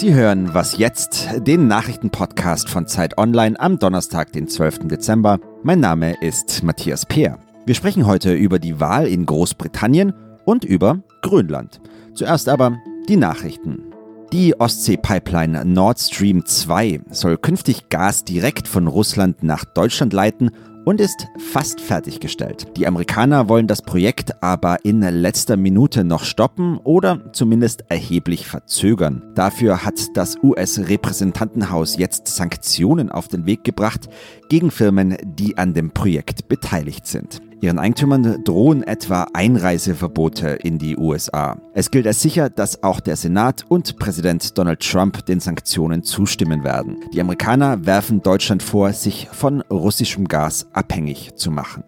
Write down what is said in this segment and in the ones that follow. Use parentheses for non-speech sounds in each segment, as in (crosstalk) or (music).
Sie hören Was jetzt, den Nachrichtenpodcast von Zeit Online am Donnerstag, den 12. Dezember. Mein Name ist Matthias Peer. Wir sprechen heute über die Wahl in Großbritannien und über Grönland. Zuerst aber die Nachrichten. Die Ostsee-Pipeline Nord Stream 2 soll künftig Gas direkt von Russland nach Deutschland leiten und ist fast fertiggestellt. Die Amerikaner wollen das Projekt aber in letzter Minute noch stoppen oder zumindest erheblich verzögern. Dafür hat das US-Repräsentantenhaus jetzt Sanktionen auf den Weg gebracht gegen Firmen, die an dem Projekt beteiligt sind. Ihren Eigentümern drohen etwa Einreiseverbote in die USA. Es gilt als sicher, dass auch der Senat und Präsident Donald Trump den Sanktionen zustimmen werden. Die Amerikaner werfen Deutschland vor, sich von russischem Gas abhängig zu machen.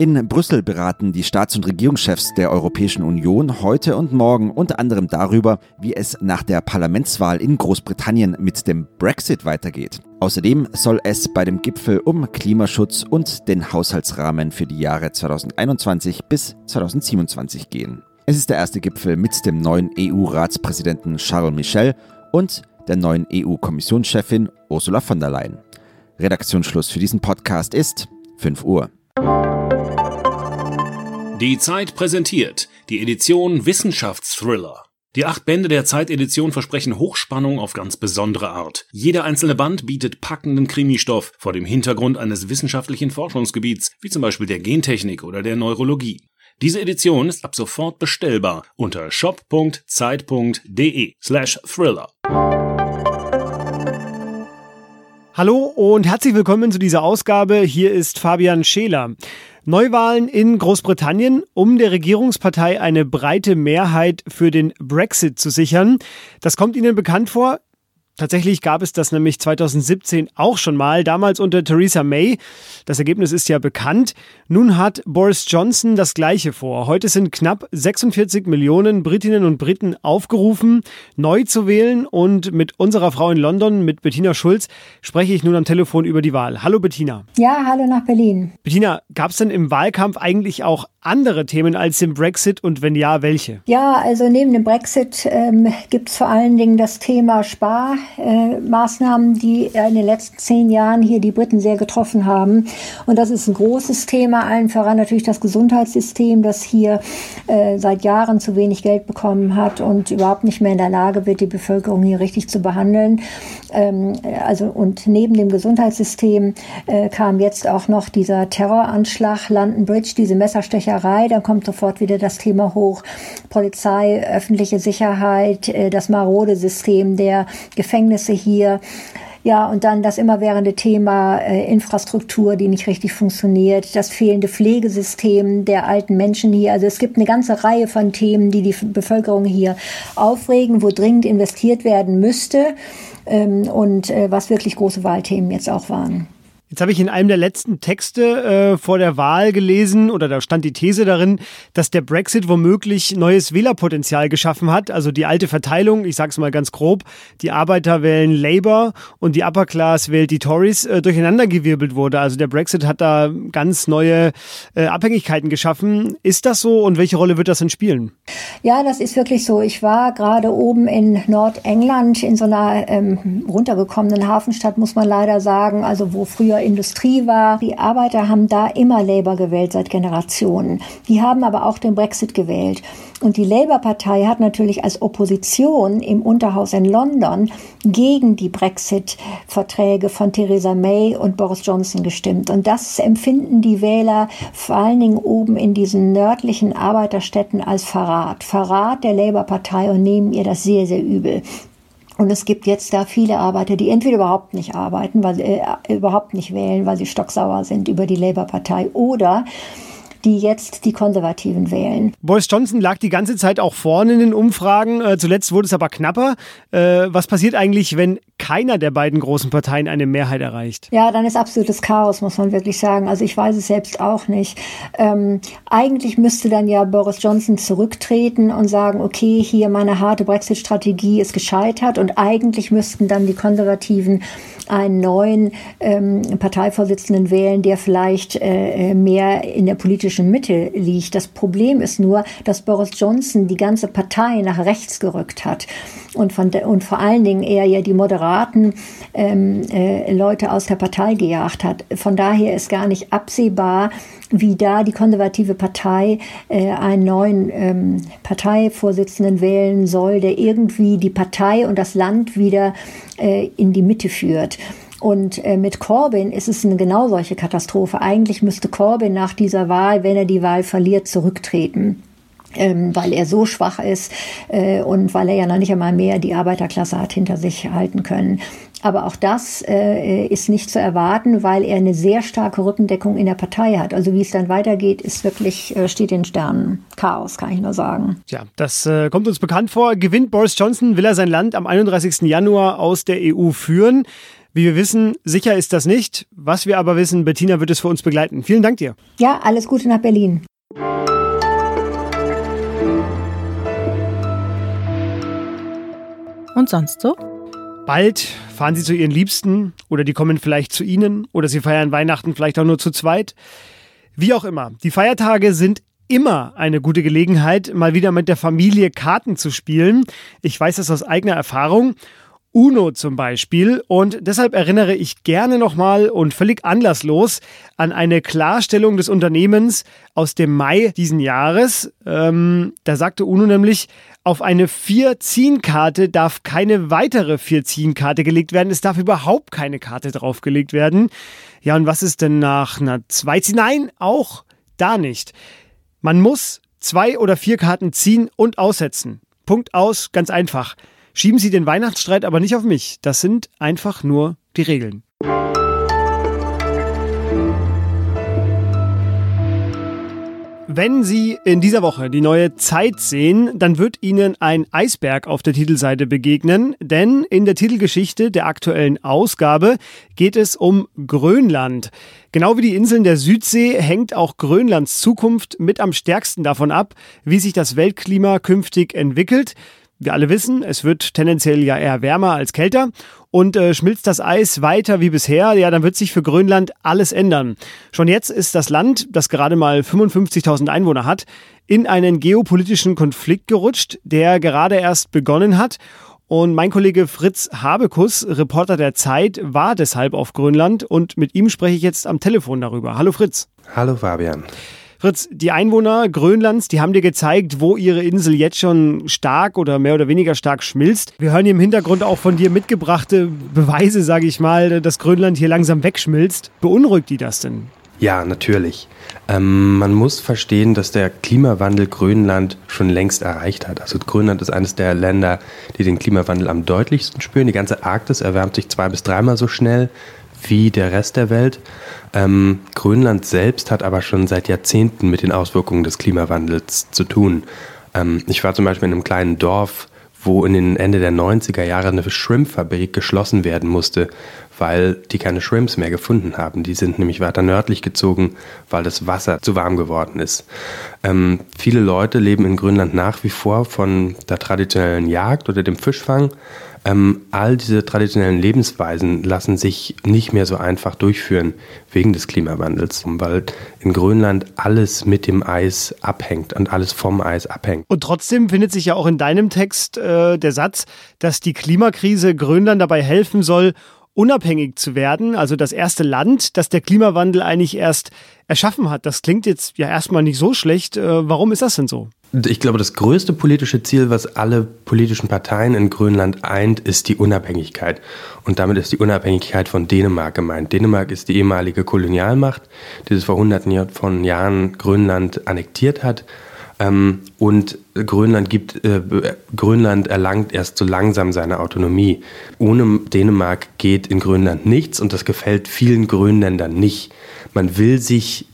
In Brüssel beraten die Staats- und Regierungschefs der Europäischen Union heute und morgen unter anderem darüber, wie es nach der Parlamentswahl in Großbritannien mit dem Brexit weitergeht. Außerdem soll es bei dem Gipfel um Klimaschutz und den Haushaltsrahmen für die Jahre 2021 bis 2027 gehen. Es ist der erste Gipfel mit dem neuen EU-Ratspräsidenten Charles Michel und der neuen EU-Kommissionschefin Ursula von der Leyen. Redaktionsschluss für diesen Podcast ist 5 Uhr. Die Zeit präsentiert die Edition Wissenschaftsthriller. Die acht Bände der Zeitedition versprechen Hochspannung auf ganz besondere Art. Jeder einzelne Band bietet packenden Krimistoff vor dem Hintergrund eines wissenschaftlichen Forschungsgebiets, wie zum Beispiel der Gentechnik oder der Neurologie. Diese Edition ist ab sofort bestellbar unter shop.zeit.de slash thriller. Hallo und herzlich willkommen zu dieser Ausgabe. Hier ist Fabian Scheler. Neuwahlen in Großbritannien, um der Regierungspartei eine breite Mehrheit für den Brexit zu sichern. Das kommt Ihnen bekannt vor? Tatsächlich gab es das nämlich 2017 auch schon mal, damals unter Theresa May. Das Ergebnis ist ja bekannt. Nun hat Boris Johnson das Gleiche vor. Heute sind knapp 46 Millionen Britinnen und Briten aufgerufen, neu zu wählen. Und mit unserer Frau in London, mit Bettina Schulz, spreche ich nun am Telefon über die Wahl. Hallo Bettina. Ja, hallo nach Berlin. Bettina, gab es denn im Wahlkampf eigentlich auch andere Themen als den Brexit und wenn ja, welche? Ja, also neben dem Brexit ähm, gibt es vor allen Dingen das Thema Sparmaßnahmen, äh, die in den letzten zehn Jahren hier die Briten sehr getroffen haben. Und das ist ein großes Thema, allen voran natürlich das Gesundheitssystem, das hier äh, seit Jahren zu wenig Geld bekommen hat und überhaupt nicht mehr in der Lage wird, die Bevölkerung hier richtig zu behandeln. Ähm, also und neben dem Gesundheitssystem äh, kam jetzt auch noch dieser Terroranschlag London Bridge, diese Messerstecher Verbrecherei, dann kommt sofort wieder das Thema hoch. Polizei, öffentliche Sicherheit, äh, das marode System der Gefängnisse hier. Ja, und dann das immerwährende Thema äh, Infrastruktur, die nicht richtig funktioniert, das fehlende Pflegesystem der alten Menschen hier. Also es gibt eine ganze Reihe von Themen, die die Bevölkerung hier aufregen, wo dringend investiert werden müsste ähm, und äh, was wirklich große Wahlthemen jetzt auch waren. Jetzt habe ich in einem der letzten Texte äh, vor der Wahl gelesen, oder da stand die These darin, dass der Brexit womöglich neues Wählerpotenzial geschaffen hat. Also die alte Verteilung, ich sage es mal ganz grob, die Arbeiter wählen Labour und die Upper Class wählt die Tories, äh, durcheinandergewirbelt wurde. Also der Brexit hat da ganz neue äh, Abhängigkeiten geschaffen. Ist das so und welche Rolle wird das denn spielen? Ja, das ist wirklich so. Ich war gerade oben in Nordengland in so einer ähm, runtergekommenen Hafenstadt, muss man leider sagen, also wo früher Industrie war. Die Arbeiter haben da immer Labour gewählt seit Generationen. Die haben aber auch den Brexit gewählt. Und die Labour-Partei hat natürlich als Opposition im Unterhaus in London gegen die Brexit-Verträge von Theresa May und Boris Johnson gestimmt. Und das empfinden die Wähler vor allen Dingen oben in diesen nördlichen Arbeiterstädten als Verrat. Verrat der Labour-Partei und nehmen ihr das sehr, sehr übel. Und es gibt jetzt da viele Arbeiter, die entweder überhaupt nicht arbeiten, weil sie äh, überhaupt nicht wählen, weil sie stocksauer sind über die Labour-Partei oder die jetzt die Konservativen wählen. Boris Johnson lag die ganze Zeit auch vorne in den Umfragen. Äh, zuletzt wurde es aber knapper. Äh, was passiert eigentlich, wenn keiner der beiden großen Parteien eine Mehrheit erreicht. Ja, dann ist absolutes Chaos, muss man wirklich sagen. Also ich weiß es selbst auch nicht. Ähm, eigentlich müsste dann ja Boris Johnson zurücktreten und sagen, okay, hier meine harte Brexit-Strategie ist gescheitert und eigentlich müssten dann die Konservativen einen neuen ähm, Parteivorsitzenden wählen, der vielleicht äh, mehr in der politischen Mitte liegt. Das Problem ist nur, dass Boris Johnson die ganze Partei nach rechts gerückt hat und, von und vor allen Dingen er ja die moderaten ähm, äh, Leute aus der Partei gejagt hat. Von daher ist gar nicht absehbar, wie da die konservative Partei äh, einen neuen ähm, Parteivorsitzenden wählen soll, der irgendwie die Partei und das Land wieder äh, in die Mitte führt. Und äh, mit Corbyn ist es eine genau solche Katastrophe. Eigentlich müsste Corbyn nach dieser Wahl, wenn er die Wahl verliert, zurücktreten ähm, weil er so schwach ist äh, und weil er ja noch nicht einmal mehr die Arbeiterklasse hat hinter sich halten können. Aber auch das äh, ist nicht zu erwarten, weil er eine sehr starke Rückendeckung in der Partei hat. Also wie es dann weitergeht, ist wirklich, äh, steht in Sternen. Chaos, kann ich nur sagen. Ja, das äh, kommt uns bekannt vor. Gewinnt Boris Johnson, will er sein Land am 31. Januar aus der EU führen. Wie wir wissen, sicher ist das nicht. Was wir aber wissen, Bettina wird es für uns begleiten. Vielen Dank dir. Ja, alles Gute nach Berlin. Und sonst so? Bald fahren sie zu ihren Liebsten oder die kommen vielleicht zu ihnen oder sie feiern Weihnachten vielleicht auch nur zu zweit. Wie auch immer, die Feiertage sind immer eine gute Gelegenheit, mal wieder mit der Familie Karten zu spielen. Ich weiß das aus eigener Erfahrung. Uno zum Beispiel. Und deshalb erinnere ich gerne nochmal und völlig anlasslos an eine Klarstellung des Unternehmens aus dem Mai diesen Jahres. Ähm, da sagte Uno nämlich, auf eine Vier-Ziehen-Karte darf keine weitere Vier-Ziehen-Karte gelegt werden. Es darf überhaupt keine Karte draufgelegt werden. Ja, und was ist denn nach einer zwei Ziehen? Nein, auch da nicht. Man muss zwei oder vier Karten ziehen und aussetzen. Punkt aus, ganz einfach. Schieben Sie den Weihnachtsstreit aber nicht auf mich. Das sind einfach nur die Regeln. Wenn Sie in dieser Woche die neue Zeit sehen, dann wird Ihnen ein Eisberg auf der Titelseite begegnen, denn in der Titelgeschichte der aktuellen Ausgabe geht es um Grönland. Genau wie die Inseln der Südsee hängt auch Grönlands Zukunft mit am stärksten davon ab, wie sich das Weltklima künftig entwickelt. Wir alle wissen, es wird tendenziell ja eher wärmer als kälter und äh, schmilzt das Eis weiter wie bisher, ja, dann wird sich für Grönland alles ändern. Schon jetzt ist das Land, das gerade mal 55.000 Einwohner hat, in einen geopolitischen Konflikt gerutscht, der gerade erst begonnen hat. Und mein Kollege Fritz Habekus, Reporter der Zeit, war deshalb auf Grönland und mit ihm spreche ich jetzt am Telefon darüber. Hallo Fritz. Hallo Fabian. Fritz, die Einwohner Grönlands, die haben dir gezeigt, wo ihre Insel jetzt schon stark oder mehr oder weniger stark schmilzt. Wir hören hier im Hintergrund auch von dir mitgebrachte Beweise, sage ich mal, dass Grönland hier langsam wegschmilzt. Beunruhigt die das denn? Ja, natürlich. Ähm, man muss verstehen, dass der Klimawandel Grönland schon längst erreicht hat. Also Grönland ist eines der Länder, die den Klimawandel am deutlichsten spüren. Die ganze Arktis erwärmt sich zwei bis dreimal so schnell wie der Rest der Welt. Ähm, Grönland selbst hat aber schon seit Jahrzehnten mit den Auswirkungen des Klimawandels zu tun. Ähm, ich war zum Beispiel in einem kleinen Dorf, wo in den Ende der 90er Jahre eine Shrimpfabrik geschlossen werden musste, weil die keine Shrimps mehr gefunden haben. Die sind nämlich weiter nördlich gezogen, weil das Wasser zu warm geworden ist. Ähm, viele Leute leben in Grönland nach wie vor von der traditionellen Jagd oder dem Fischfang. Ähm, all diese traditionellen Lebensweisen lassen sich nicht mehr so einfach durchführen wegen des Klimawandels, weil in Grönland alles mit dem Eis abhängt und alles vom Eis abhängt. Und trotzdem findet sich ja auch in deinem Text äh, der Satz, dass die Klimakrise Grönland dabei helfen soll, unabhängig zu werden, also das erste Land, das der Klimawandel eigentlich erst erschaffen hat. Das klingt jetzt ja erstmal nicht so schlecht. Äh, warum ist das denn so? Ich glaube, das größte politische Ziel, was alle politischen Parteien in Grönland eint, ist die Unabhängigkeit. Und damit ist die Unabhängigkeit von Dänemark gemeint. Dänemark ist die ehemalige Kolonialmacht, die es vor hunderten von Jahren Grönland annektiert hat. Ähm, und Grönland gibt, äh, Grönland erlangt erst so langsam seine Autonomie. Ohne Dänemark geht in Grönland nichts und das gefällt vielen Grönländern nicht. Man will sich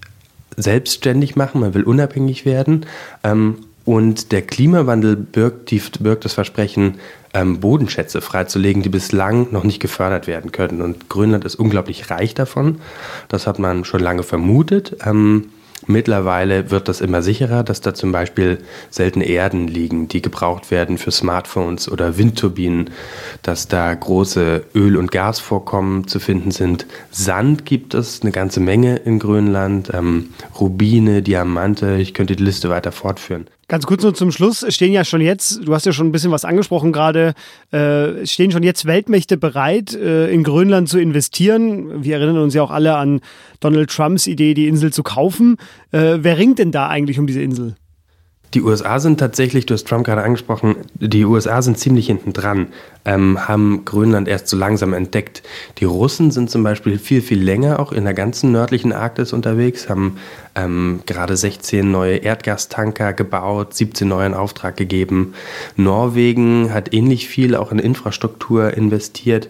selbstständig machen, man will unabhängig werden. Ähm, Und der Klimawandel birgt, die, birgt das Versprechen, ähm, Bodenschätze freizulegen, die bislang noch nicht gefördert werden können. Und Grönland ist unglaublich reich davon. Das hat man schon lange vermutet. Ähm, Mittlerweile wird das immer sicherer, dass da zum Beispiel seltene Erden liegen, die gebraucht werden für Smartphones oder Windturbinen, dass da große Öl- und Gasvorkommen zu finden sind. Sand gibt es eine ganze Menge in Grönland, ähm, Rubine, Diamante, ich könnte die Liste weiter fortführen. Ganz kurz nur zum Schluss, stehen ja schon jetzt, du hast ja schon ein bisschen was angesprochen gerade, äh, stehen schon jetzt Weltmächte bereit, äh, in Grönland zu investieren. Wir erinnern uns ja auch alle an Donald Trumps Idee, die Insel zu kaufen. Äh, wer ringt denn da eigentlich um diese Insel? Die USA sind tatsächlich, du hast Trump gerade angesprochen, die USA sind ziemlich hinten dran, ähm, haben Grönland erst so langsam entdeckt. Die Russen sind zum Beispiel viel, viel länger auch in der ganzen nördlichen Arktis unterwegs, haben ähm, gerade 16 neue Erdgastanker gebaut, 17 neue in Auftrag gegeben. Norwegen hat ähnlich viel auch in Infrastruktur investiert.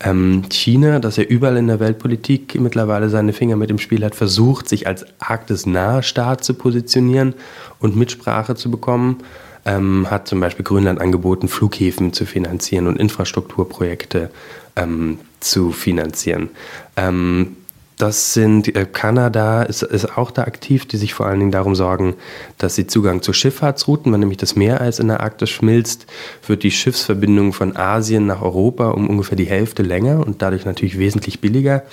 Ähm, China, das ja überall in der Weltpolitik mittlerweile seine Finger mit im Spiel hat, versucht, sich als arktisnahe Staat zu positionieren und Mitsprache zu bekommen, ähm, hat zum Beispiel Grönland angeboten, Flughäfen zu finanzieren und Infrastrukturprojekte ähm, zu finanzieren. Ähm, das sind, äh, Kanada ist, ist auch da aktiv, die sich vor allen Dingen darum sorgen, dass sie Zugang zu Schifffahrtsrouten, wenn nämlich das Meereis in der Arktis schmilzt, wird die Schiffsverbindung von Asien nach Europa um ungefähr die Hälfte länger und dadurch natürlich wesentlich billiger.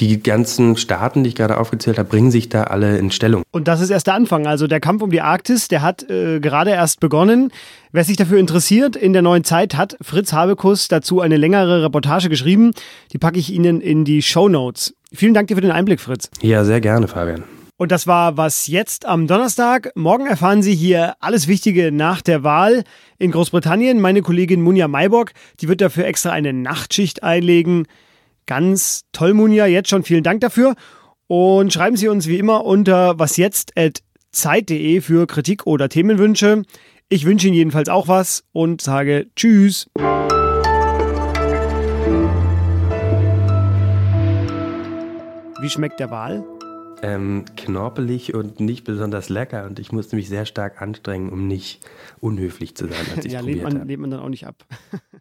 Die ganzen Staaten, die ich gerade aufgezählt habe, bringen sich da alle in Stellung. Und das ist erst der Anfang. Also der Kampf um die Arktis, der hat äh, gerade erst begonnen. Wer sich dafür interessiert, in der neuen Zeit hat Fritz Habekus dazu eine längere Reportage geschrieben. Die packe ich Ihnen in die Show Notes. Vielen Dank dir für den Einblick, Fritz. Ja, sehr gerne, Fabian. Und das war was jetzt am Donnerstag. Morgen erfahren Sie hier alles Wichtige nach der Wahl in Großbritannien. Meine Kollegin Munja Maybock, die wird dafür extra eine Nachtschicht einlegen. Ganz toll, Munja. Jetzt schon vielen Dank dafür. Und schreiben Sie uns wie immer unter wasjetzt.zeit.de für Kritik oder Themenwünsche. Ich wünsche Ihnen jedenfalls auch was und sage Tschüss. Wie schmeckt der Wal? Ähm, knorpelig und nicht besonders lecker und ich musste mich sehr stark anstrengen, um nicht unhöflich zu sein, als ich (laughs) ja, probiert habe. lebt man dann auch nicht ab. (laughs)